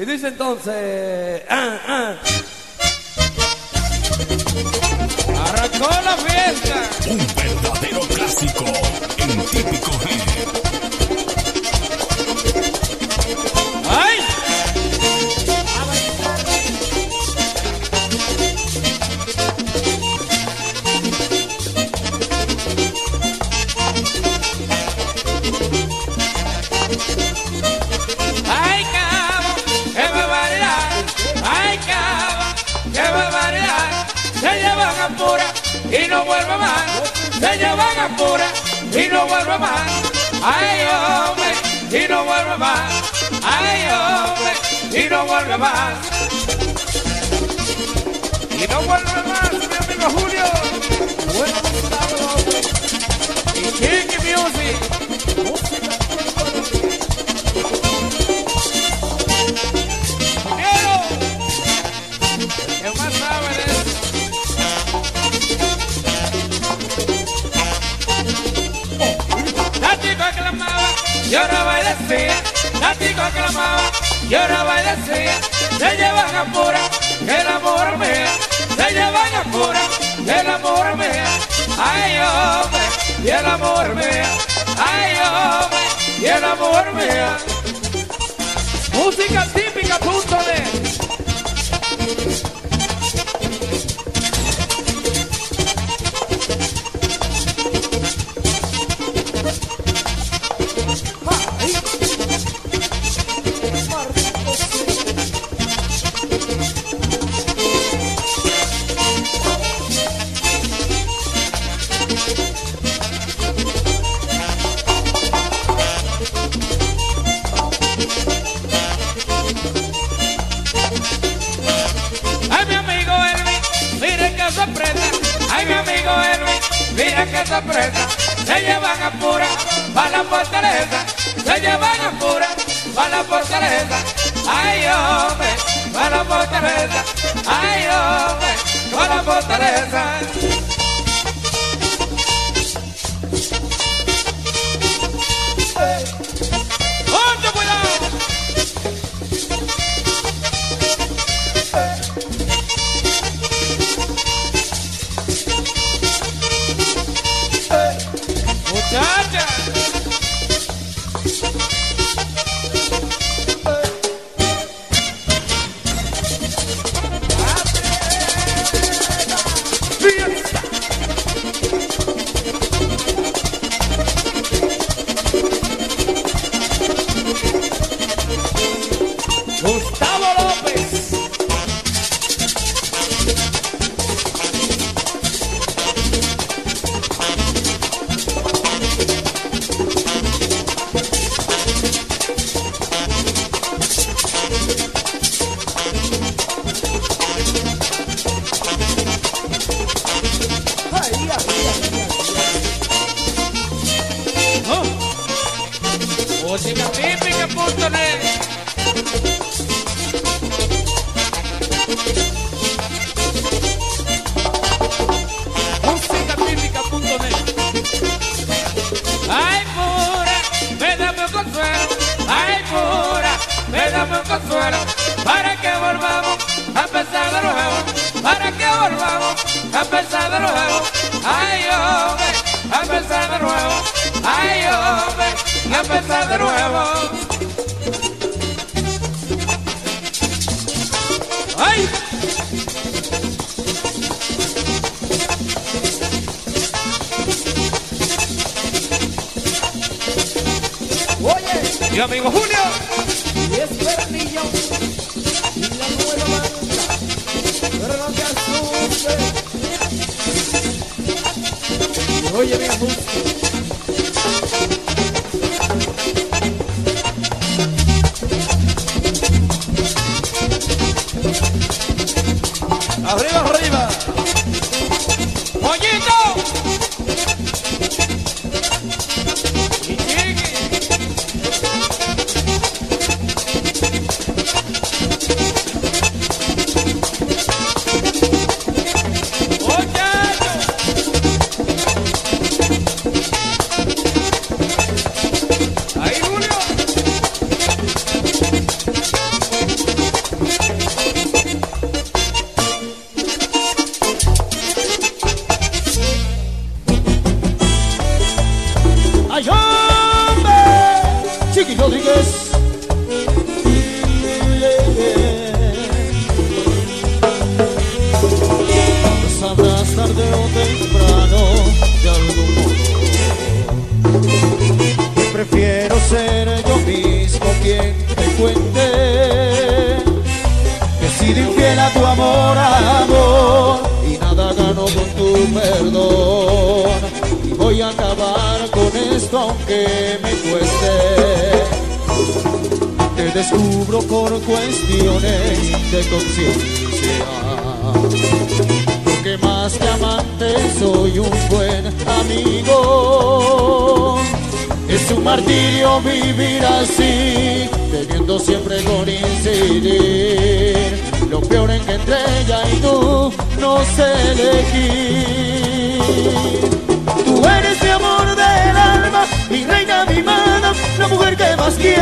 Y dice entonces, ah, ah. Arrancó la fiesta. Un verdadero clásico en típico G. vuelve más. Se llevan a pura y no vuelve más. ¡Ay, hombre! Y no vuelve más. ¡Ay, hombre! Y no vuelve más. Y no vuelve más, mi amigo Julio. Bueno, y Music. La chica clamaba, lloraba y decía, se llevan a el amor mía, se llevan a pura, el amor mía, ay hombre, y el amor mía, ay hombre, y el amor mía. Música típica, punto de. De conciencia. Porque más que amante soy un buen amigo. Es un martirio vivir así, teniendo siempre coincidir. Lo peor en que entre ella y tú no sé elegir. Tú eres mi amor del alma, mi reina, mi mana, la mujer que más quiero.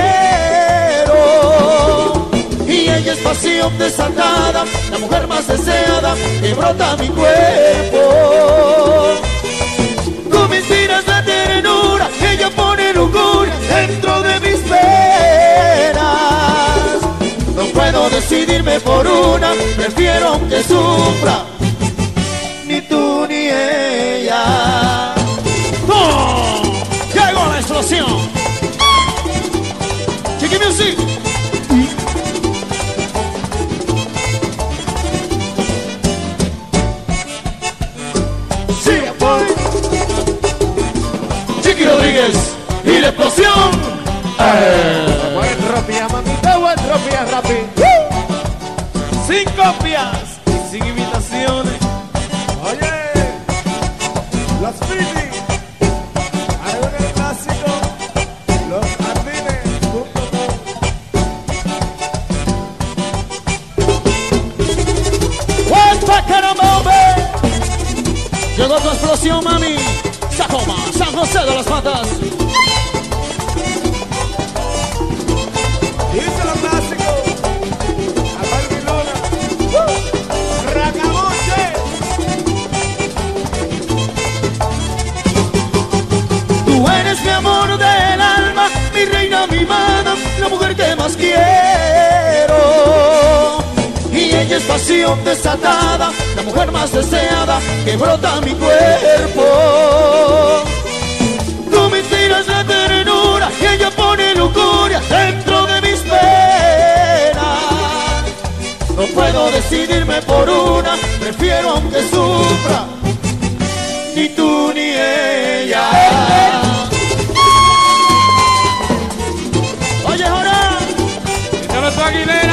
Y ella es pasión desatada, la mujer más deseada que brota mi cuerpo. Tú me inspiras la ternura, ella pone lujuria dentro de mis penas. No puedo decidirme por una, prefiero que sufra reina, mi mana, la mujer que más quiero. Y ella es pasión desatada, la mujer más deseada que brota mi cuerpo. Tú me inspiras la ternura y ella pone lujuria dentro de mis penas. No puedo decidirme por una, prefiero aunque sufra, ni tú ni ella. Aguilera,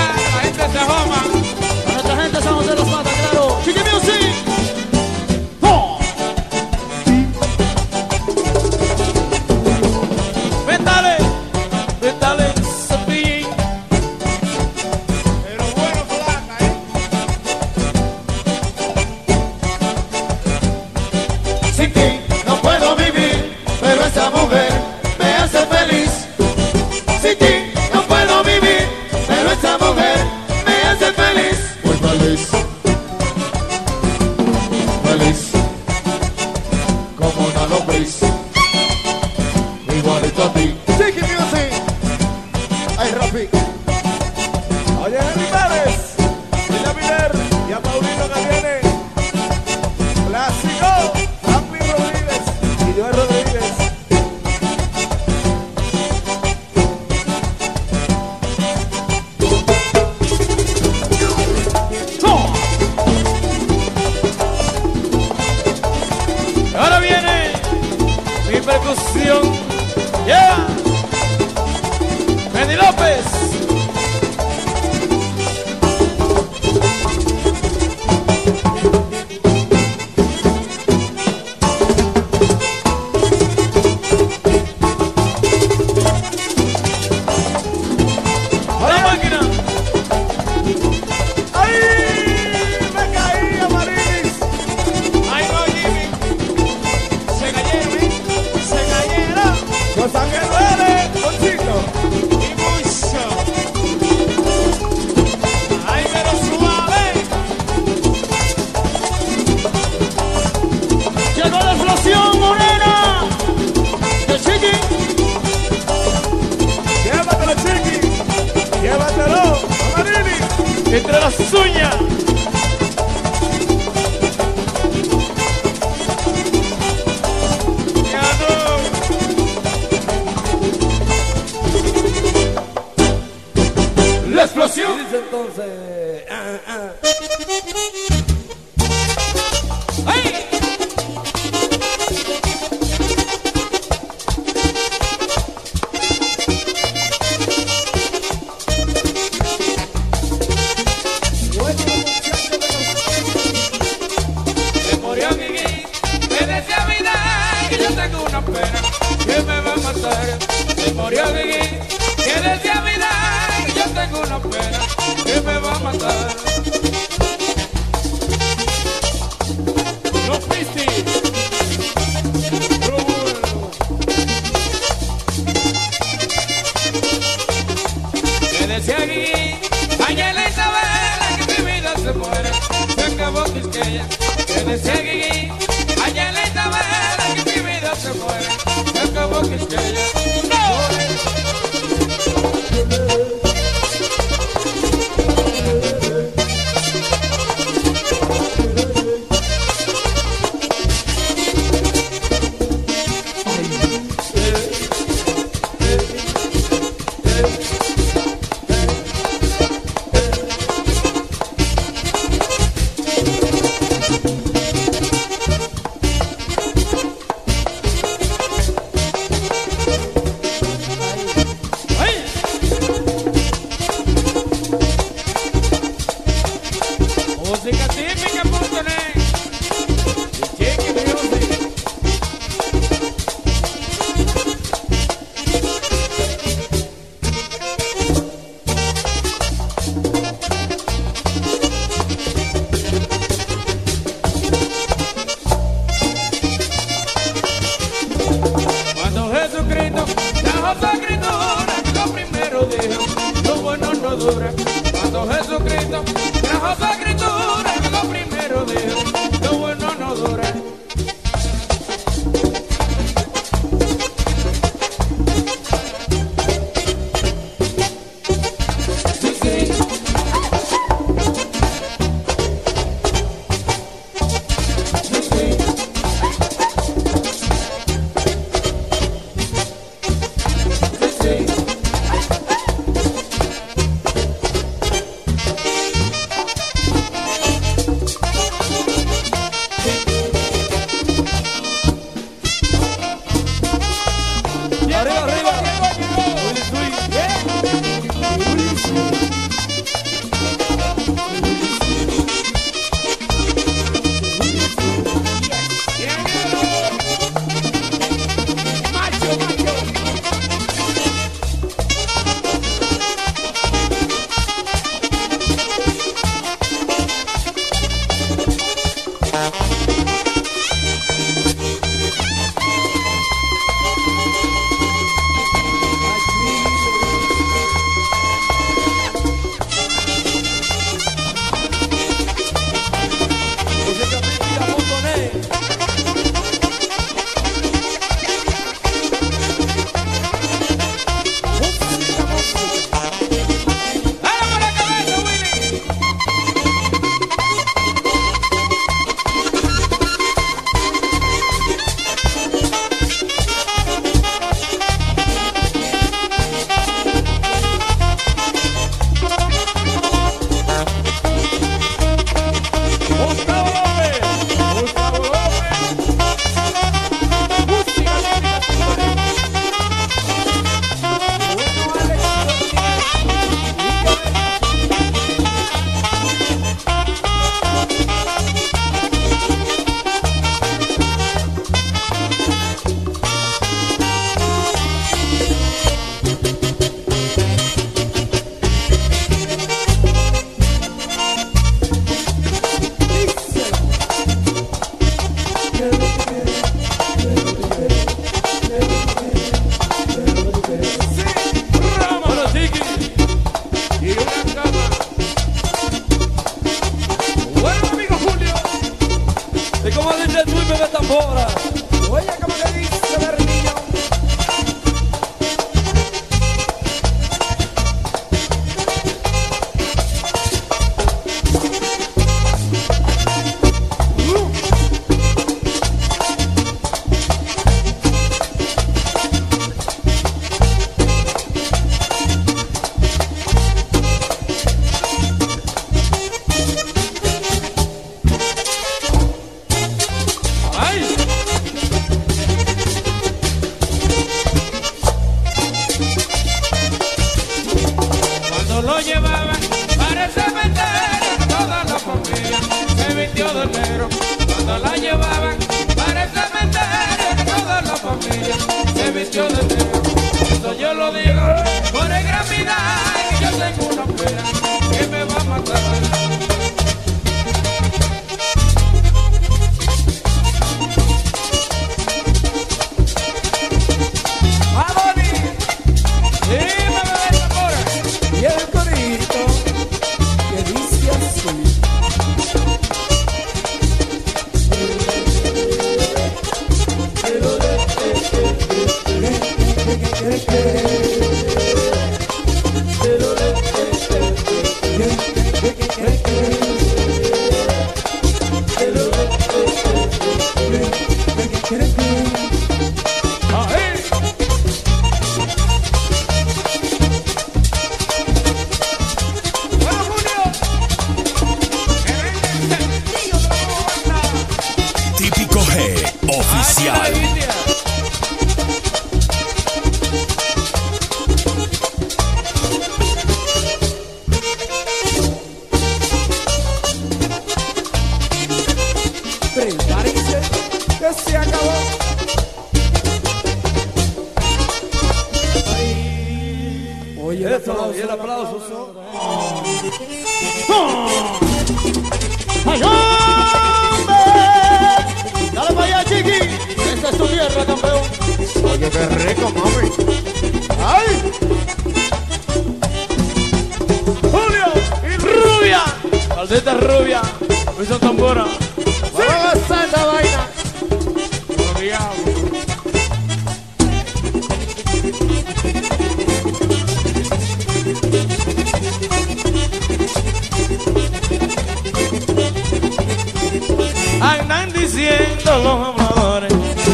diciendo los habladores,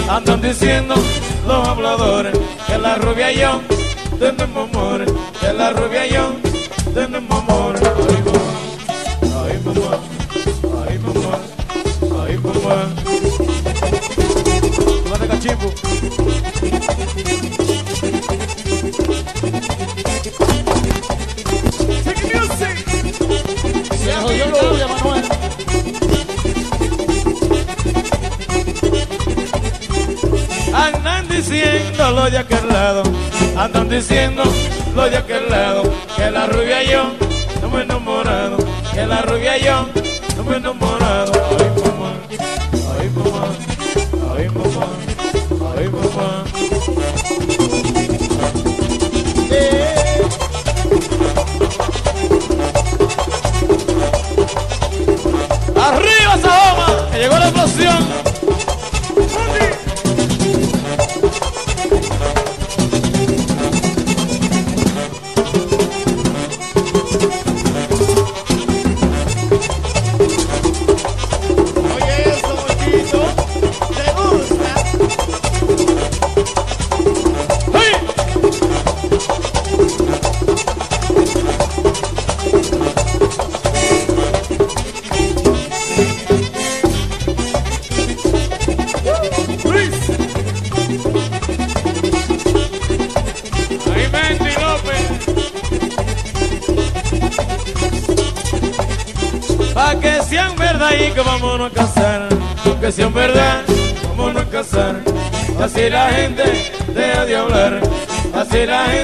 andan diciendo los habladores, que la rubia y yo tenemos amores, que la rubia y yo tenemos amores. Ay, mamá, ay, mamá, ay, mamá, ay, mamá. Tú vas. diciendo los de aquel lado, andan diciendo los de aquel lado, que la rubia yo no me enamorado, que la rubia yo no me he enamorado. that I.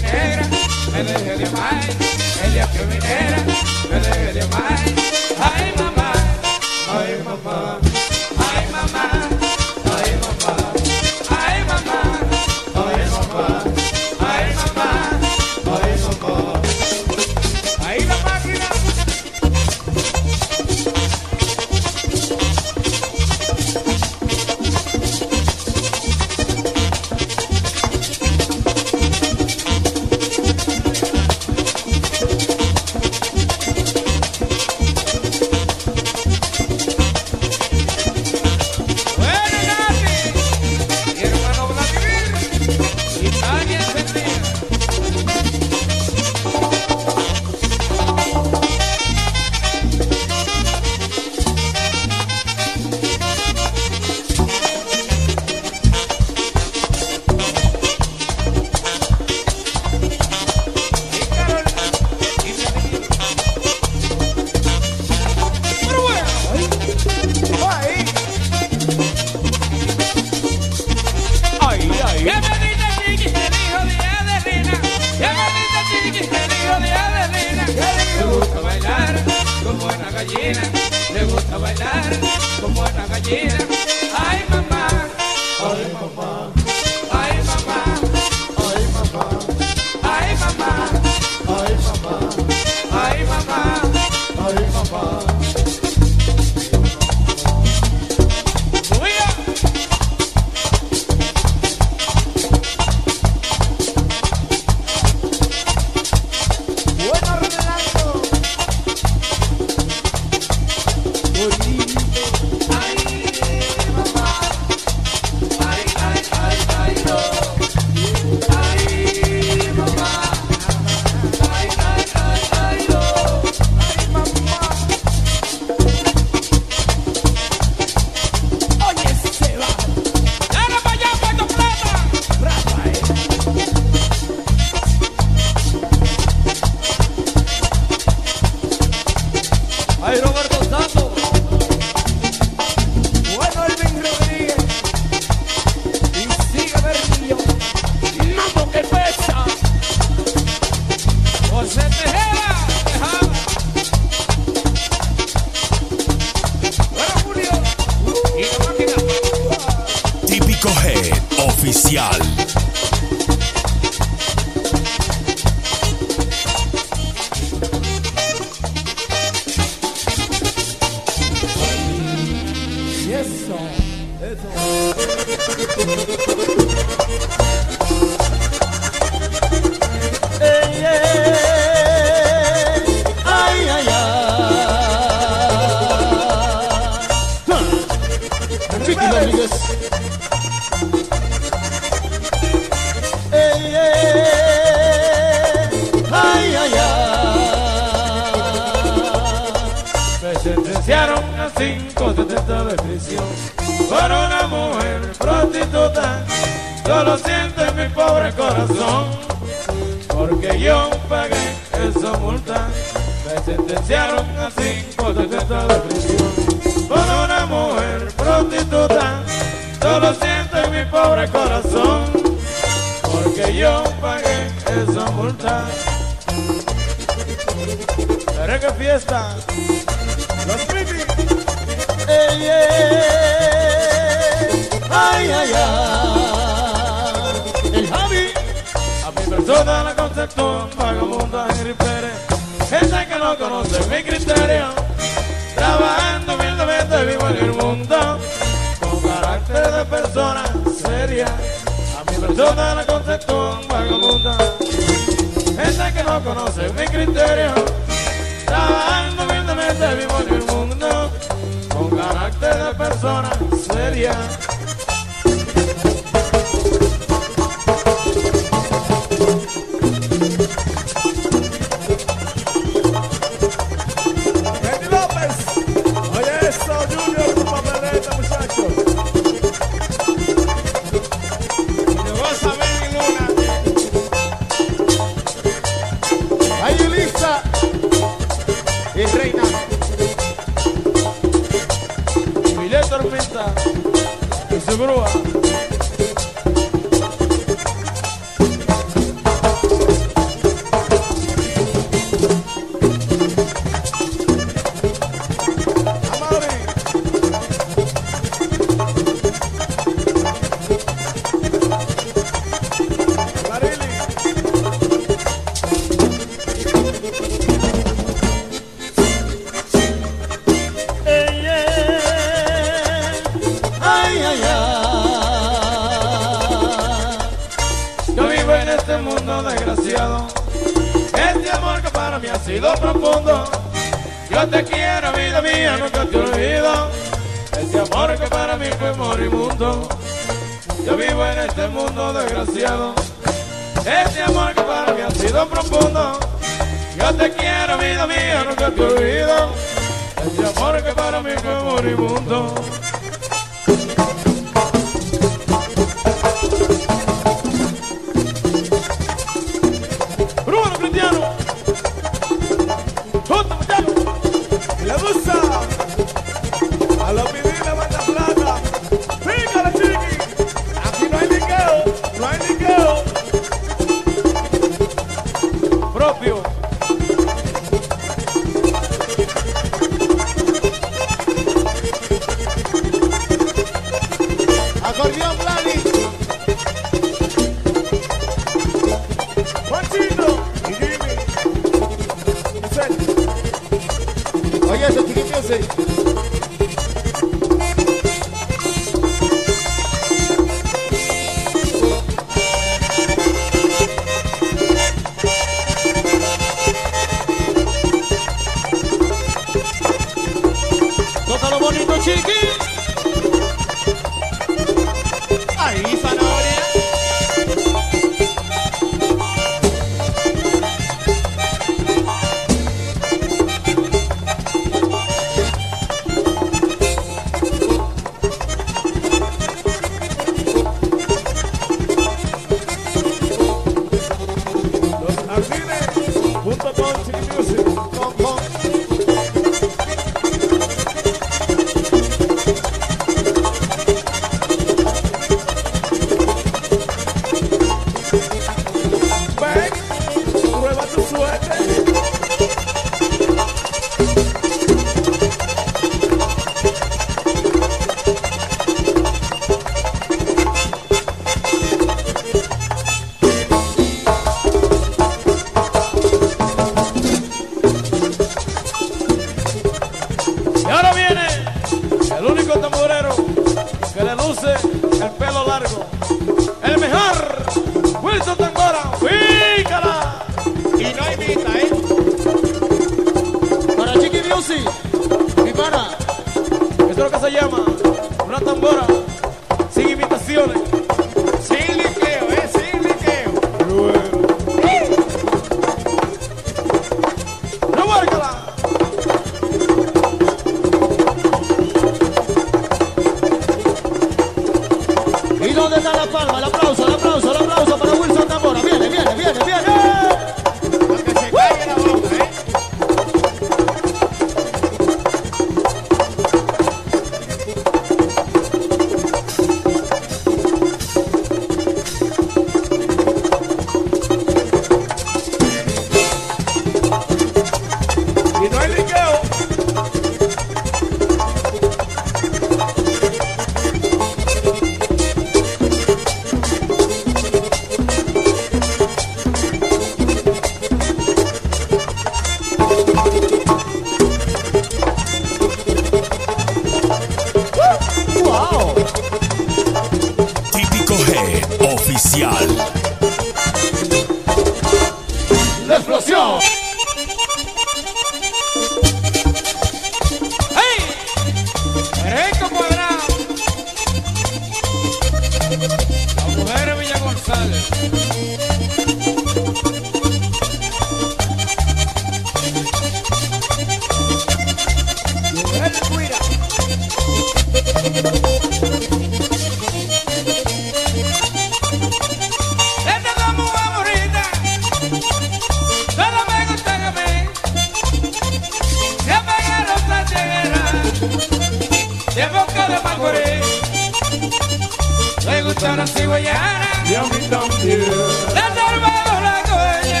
chora cigüeñana y a mí también. Le he la coña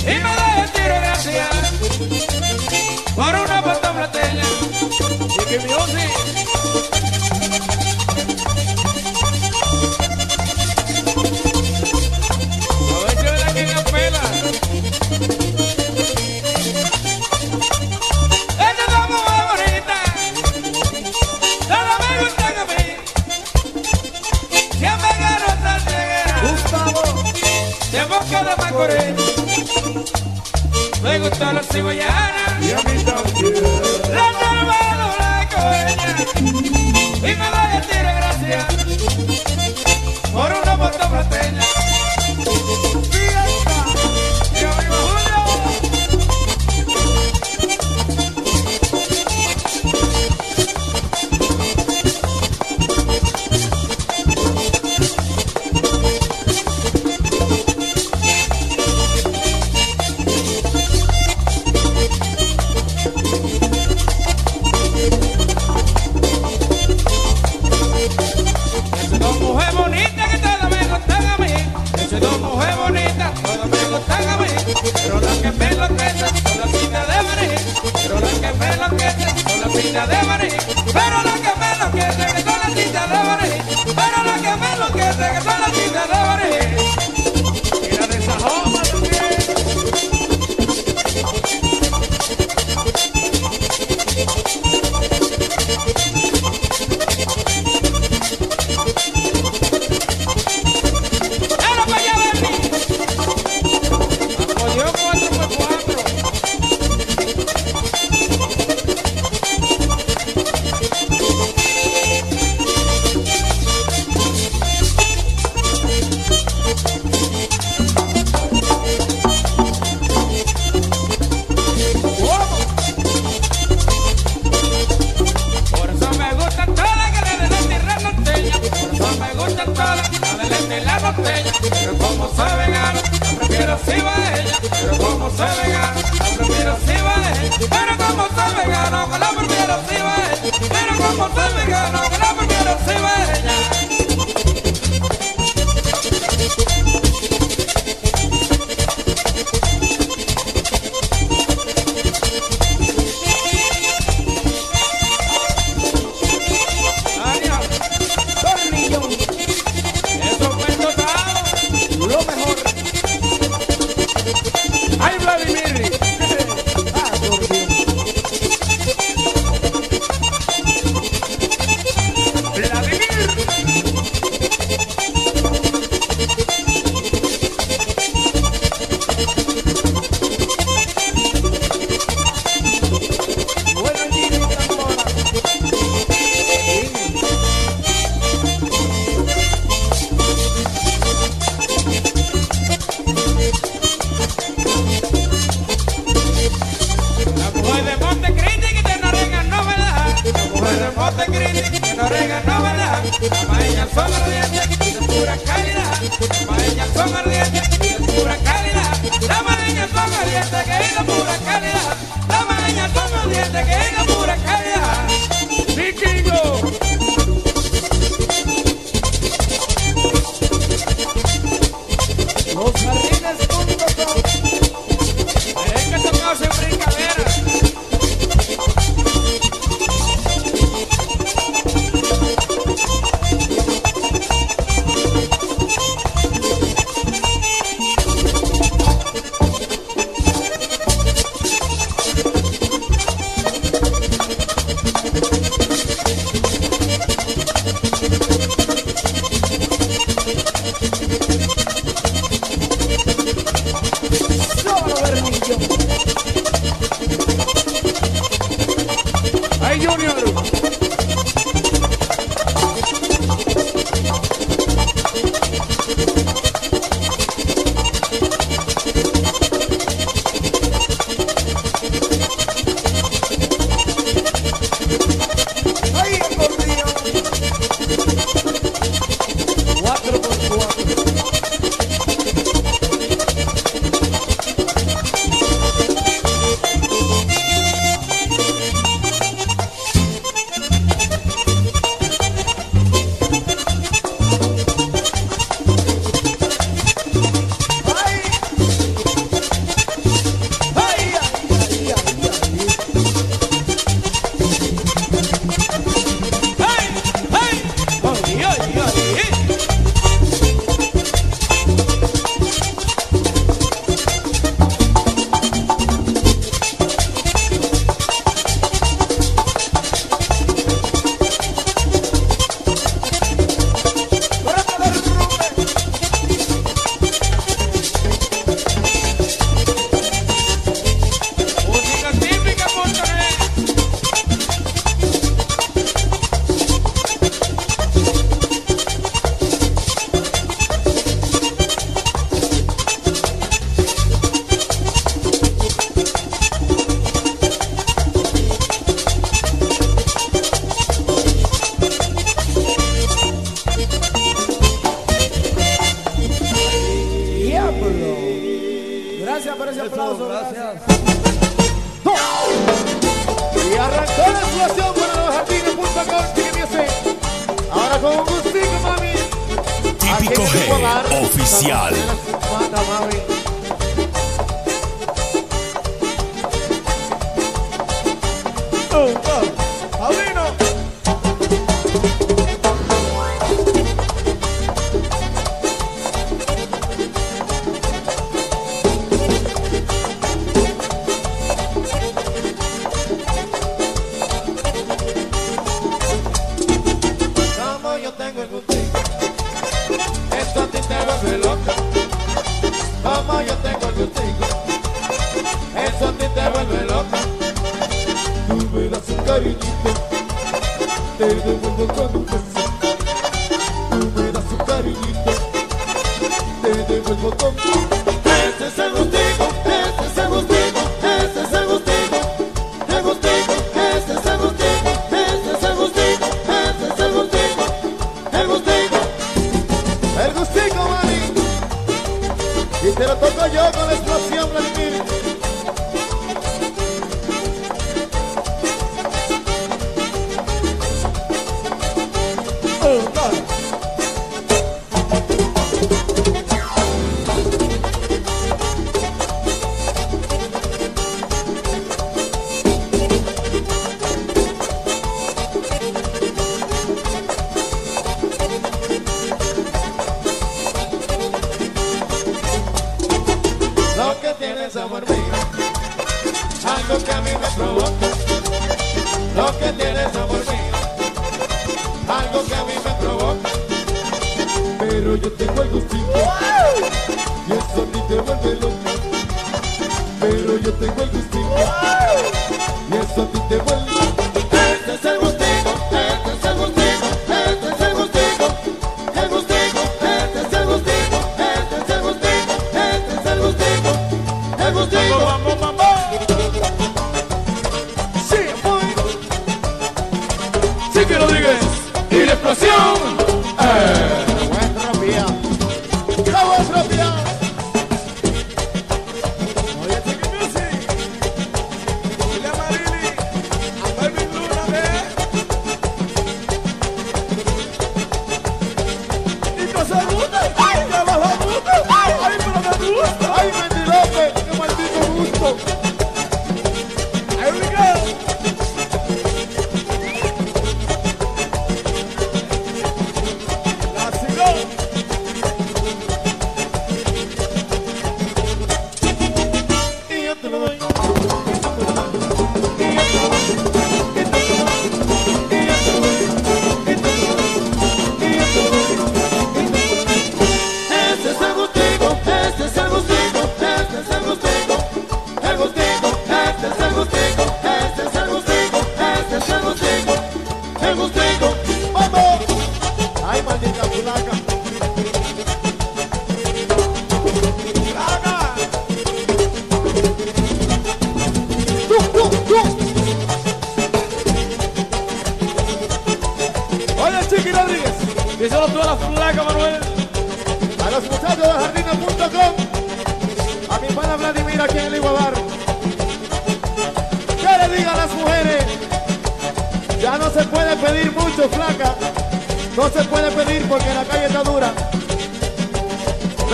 y me da el tiro gracias por una pata plateña. Y que mi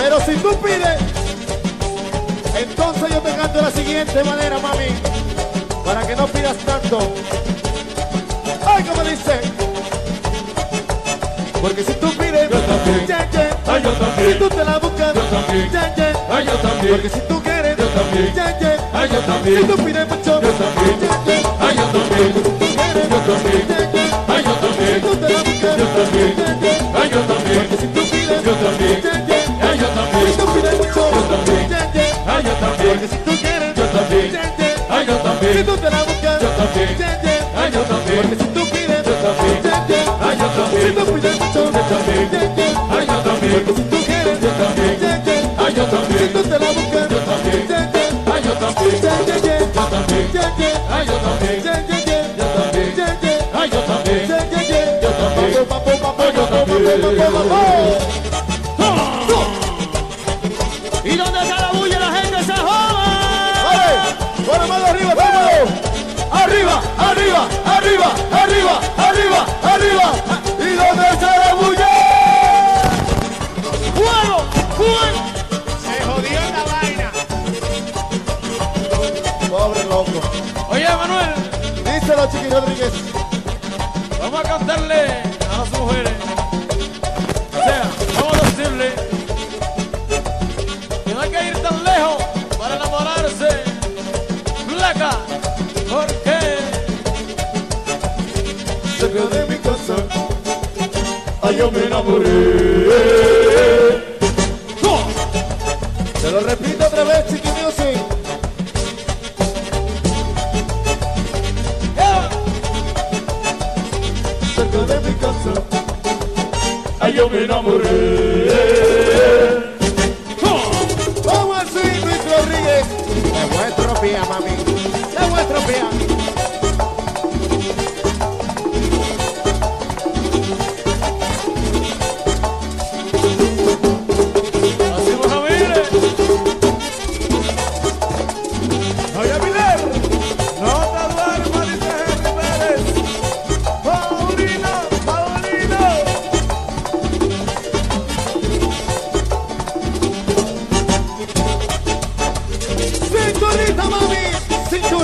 Pero si tú pides, entonces yo te canto de la siguiente manera, mami. Para que no pidas tanto. Ay, como dice. Porque si tú pides, yo también. Yeah. Ay, yo también. Si tú te la buscas, yo también. Yeah, Ay, yo también. Porque si tú quieres, yo también. Ay, yo también. Si tú pides mucho, yo también. Ay, yo también. Si tú quieres, yo también. Ay, yo también. Si tú te la buscas, yo también. Ay, yo también. Porque si tú pides, yo también tú quieres, yo también. Ay, yo también. Porque si tú quieres, yo también. Ay, yo también. Si tú te la buscas, yo también. Ay, yo también. Porque si tú quieres, yo también. Ay, yo también. Si tú pides mucho, yo también. Ay, yo también. Porque si tú quieres, yo también. Ay, yo también. Si tú te la buscas, yo también. Ay, yo también. Yo también. Ay, yo también. Yo también. Ay, yo también. Yo también. Yo también. Oh,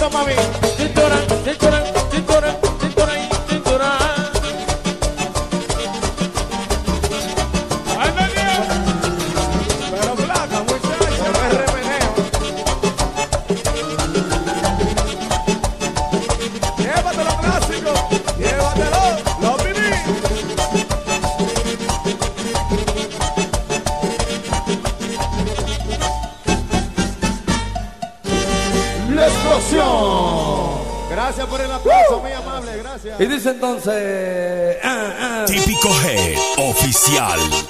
pra mim. Entonces. ah, ah. Típico Head Oficial.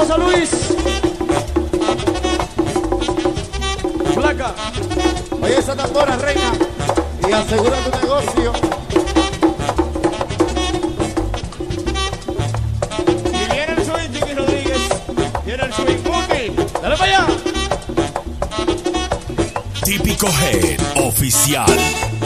Saludos a Luis. Flaca. Oye esa tambora, reina. Y asegura tu negocio. Y viene el swing, Rodríguez. Viene el swing, Dale para allá. Típico Head Oficial.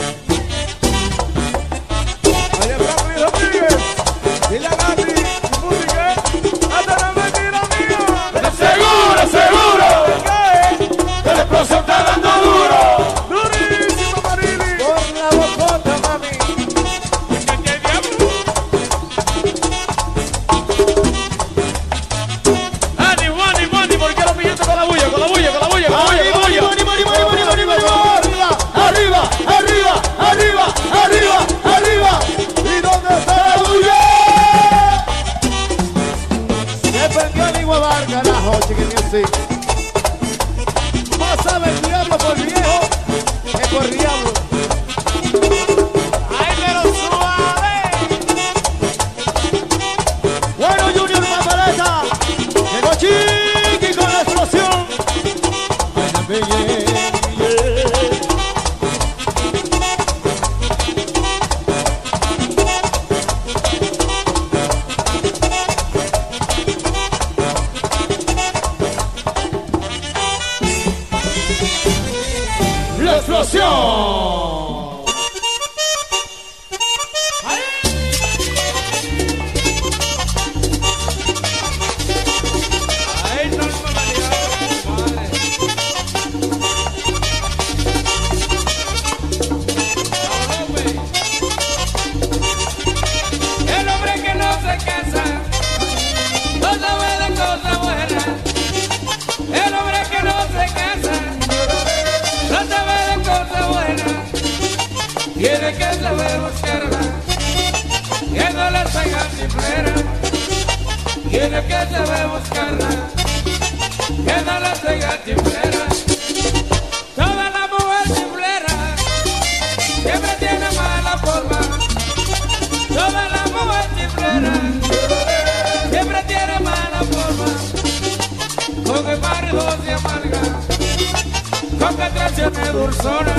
tiene dulzura,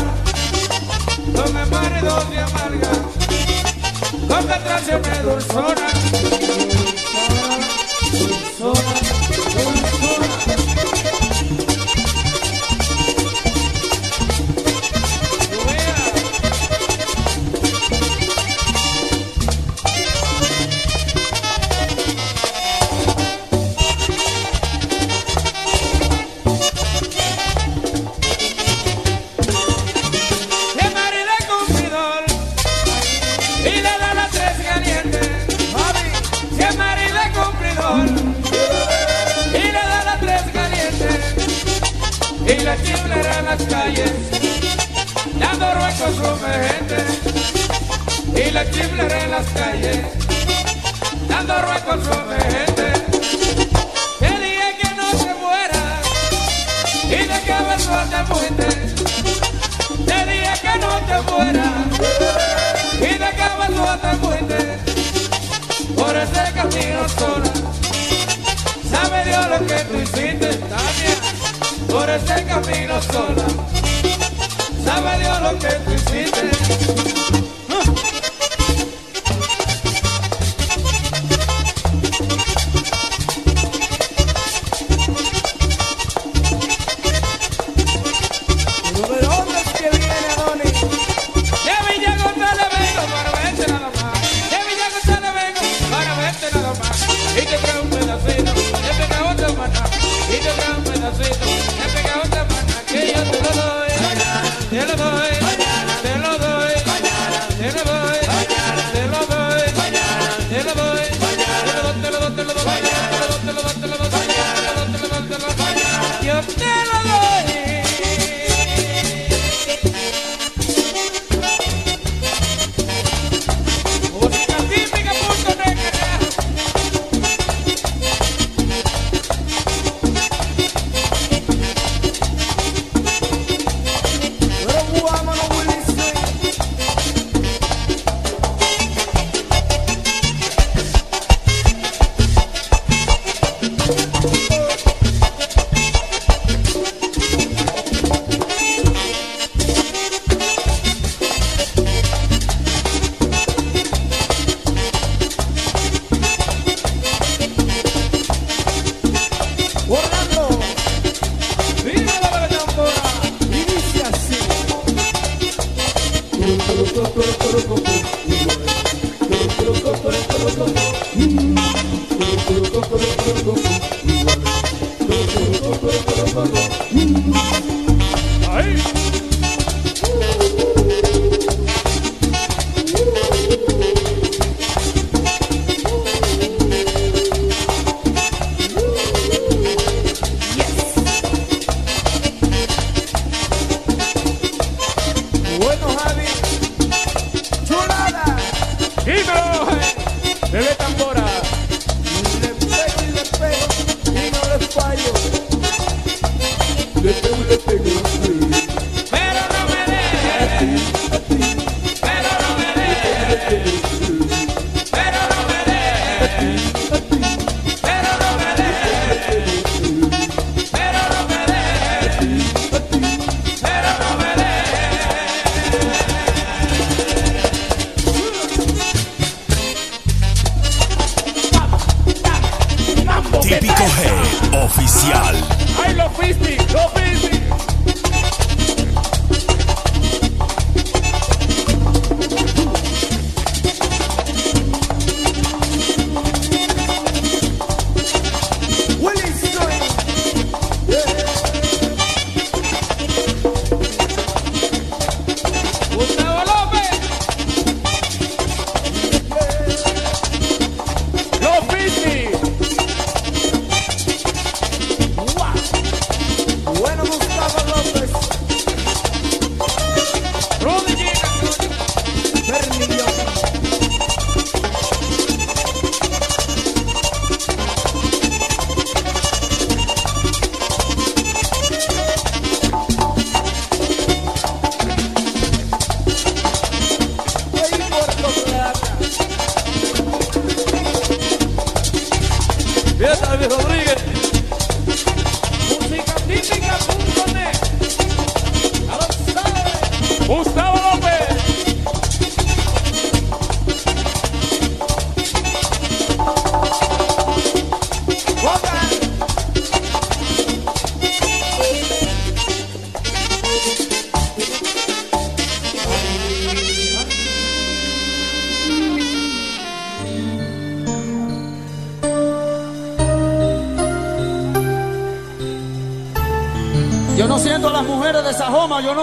donde amar y donde amarga, donde atrás tiene dulzura, dulzura.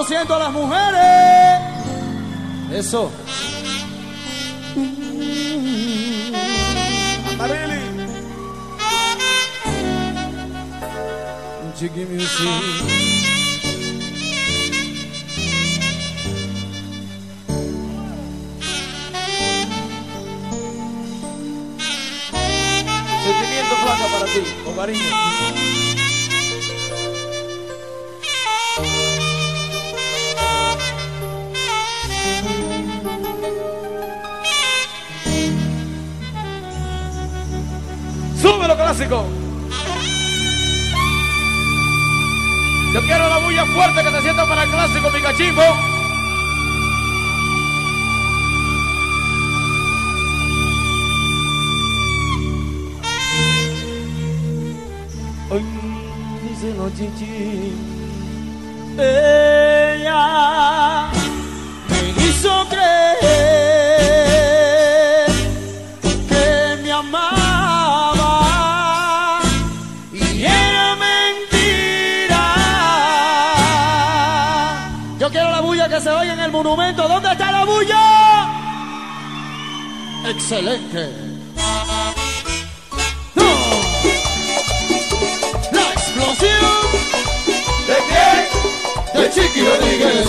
conociendo a las mujeres. Eso. Amarili. Jiggy Sentimiento flaca para ti, con cariño. clásico. Yo quiero la bulla fuerte que te sienta para el clásico, mi cachimbo. Hoy noche. Celeste. ¡No! La explosión de quién? De Chiqui Rodríguez.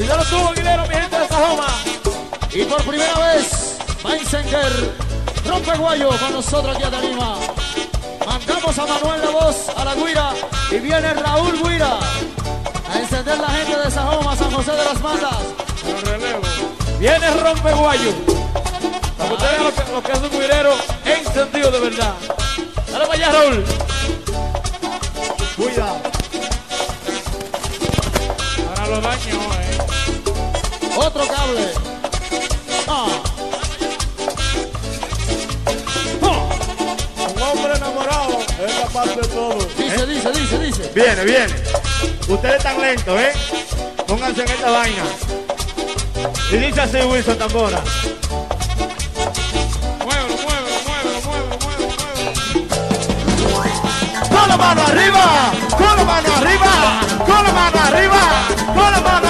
Y ya lo tuvo Aguilero, mi gente de Sajoma. y por primera vez encender Rompe Guayo con nosotros aquí a Tarima. Mandamos a Manuel la voz a la Guira y viene Raúl Guira a encender la gente de Sajoma, San José de las Matas. Relevo. Viene Rompeguayo. Para que ustedes lo que, lo que es un guirero en sentido de verdad. Dale para allá, Raúl. cuida, Ahora lo daño, eh. Otro cable. Ah. Ah. un hombre enamorado es capaz de todo. Dice, dice, dice, dice. Viene, viene. Ustedes están lentos, ¿eh? Pónganse en esta vaina. Y dice así Wilson Tambora. Muévelo, muévelo, muévelo, muévelo, muévelo, muévelo. Con la mano arriba, con la mano arriba, con la mano arriba, con la mano